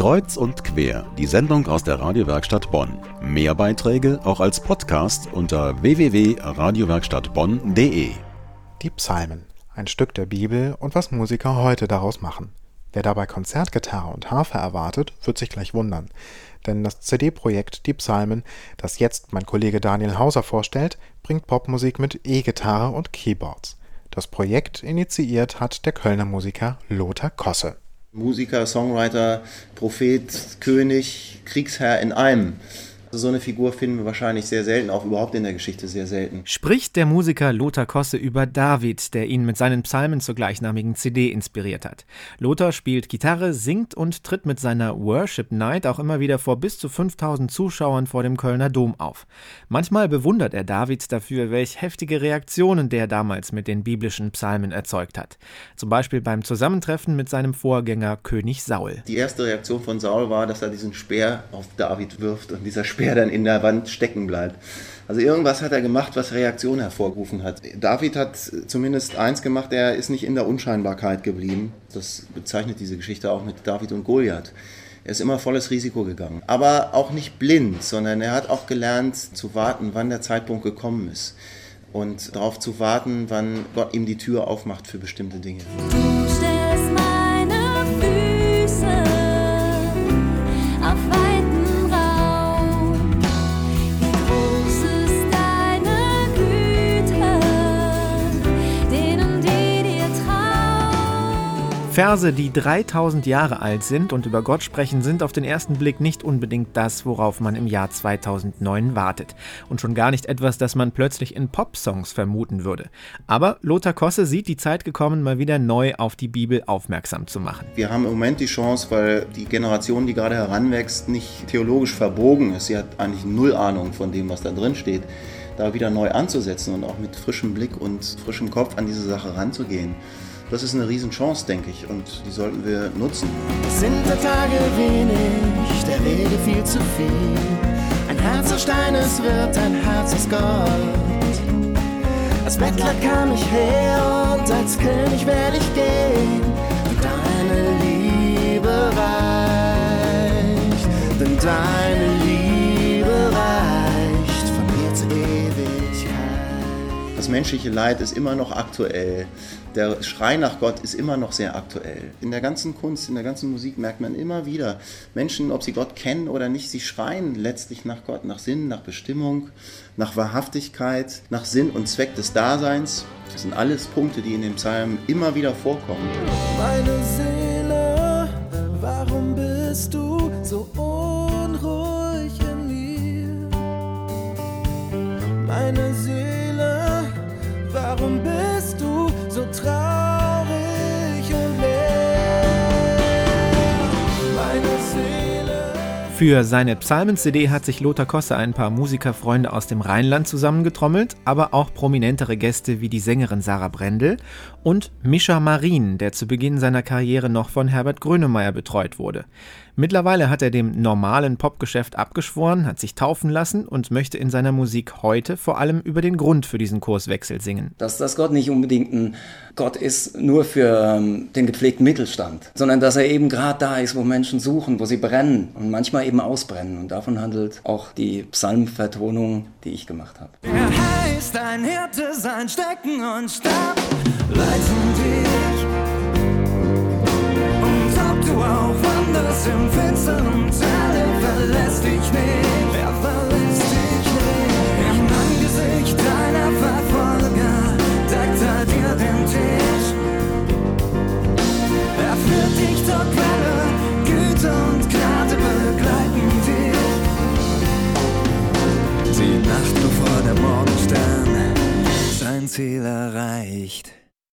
Kreuz und quer, die Sendung aus der Radiowerkstatt Bonn. Mehr Beiträge auch als Podcast unter www.radiowerkstattbonn.de. Die Psalmen, ein Stück der Bibel und was Musiker heute daraus machen. Wer dabei Konzertgitarre und Harfe erwartet, wird sich gleich wundern. Denn das CD-Projekt Die Psalmen, das jetzt mein Kollege Daniel Hauser vorstellt, bringt Popmusik mit E-Gitarre und Keyboards. Das Projekt initiiert hat der Kölner Musiker Lothar Kosse. Musiker, Songwriter, Prophet, König, Kriegsherr in einem. So eine Figur finden wir wahrscheinlich sehr selten, auch überhaupt in der Geschichte sehr selten. Spricht der Musiker Lothar Kosse über David, der ihn mit seinen Psalmen zur gleichnamigen CD inspiriert hat. Lothar spielt Gitarre, singt und tritt mit seiner Worship Night auch immer wieder vor bis zu 5000 Zuschauern vor dem Kölner Dom auf. Manchmal bewundert er David dafür, welch heftige Reaktionen der damals mit den biblischen Psalmen erzeugt hat. Zum Beispiel beim Zusammentreffen mit seinem Vorgänger König Saul. Die erste Reaktion von Saul war, dass er diesen Speer auf David wirft und dieser Speer Speer dann in der Wand stecken bleibt. Also irgendwas hat er gemacht, was Reaktion hervorgerufen hat. David hat zumindest eins gemacht, er ist nicht in der Unscheinbarkeit geblieben. Das bezeichnet diese Geschichte auch mit David und Goliath. Er ist immer volles Risiko gegangen. Aber auch nicht blind, sondern er hat auch gelernt zu warten, wann der Zeitpunkt gekommen ist. Und darauf zu warten, wann Gott ihm die Tür aufmacht für bestimmte Dinge. Verse, die 3000 Jahre alt sind und über Gott sprechen, sind auf den ersten Blick nicht unbedingt das, worauf man im Jahr 2009 wartet. Und schon gar nicht etwas, das man plötzlich in Popsongs vermuten würde. Aber Lothar Kosse sieht die Zeit gekommen, mal wieder neu auf die Bibel aufmerksam zu machen. Wir haben im Moment die Chance, weil die Generation, die gerade heranwächst, nicht theologisch verbogen ist. Sie hat eigentlich null Ahnung von dem, was da drin steht da wieder neu anzusetzen und auch mit frischem Blick und frischem Kopf an diese Sache ranzugehen. Das ist eine Riesenchance, denke ich, und die sollten wir nutzen. Es sind der Tage wenig, der Wege viel zu viel. Ein Herz aus Stein, es wird ein Herz aus Gold. Als Bettler kam ich her und als König werde ich gehen. Und deine Liebe reicht, denn deine Das menschliche Leid ist immer noch aktuell der Schrei nach Gott ist immer noch sehr aktuell. In der ganzen Kunst, in der ganzen Musik merkt man immer wieder, Menschen, ob sie Gott kennen oder nicht, sie schreien letztlich nach Gott, nach Sinn, nach Bestimmung, nach Wahrhaftigkeit, nach Sinn und Zweck des Daseins. Das sind alles Punkte, die in dem Psalm immer wieder vorkommen. Meine Seele, warum bist du so unruhig in mir? Meine Seele, Für seine Psalmen-CD hat sich Lothar Kosse ein paar Musikerfreunde aus dem Rheinland zusammengetrommelt, aber auch prominentere Gäste wie die Sängerin Sarah Brendel und Mischa Marin, der zu Beginn seiner Karriere noch von Herbert Grönemeyer betreut wurde. Mittlerweile hat er dem normalen Popgeschäft abgeschworen, hat sich taufen lassen und möchte in seiner Musik heute vor allem über den Grund für diesen Kurswechsel singen. Dass das Gott nicht unbedingt ein Gott ist nur für ähm, den gepflegten Mittelstand, sondern dass er eben gerade da ist, wo Menschen suchen, wo sie brennen und manchmal eben ausbrennen. Und davon handelt auch die Psalmvertonung, die ich gemacht habe. Er heißt ein Hirte, sein Stecken und Stab leiten dich. Und ob du auch wanderst im finsteren Tal, er verlässt dich nicht. Er verlässt dich nicht. Im Angesicht deiner Verfolger deckt er dir den Tisch. Er führt dich zur Quelle, Güte und Gnade begleiten dich. Die Nacht bevor der Morgenstern sein Ziel erreicht.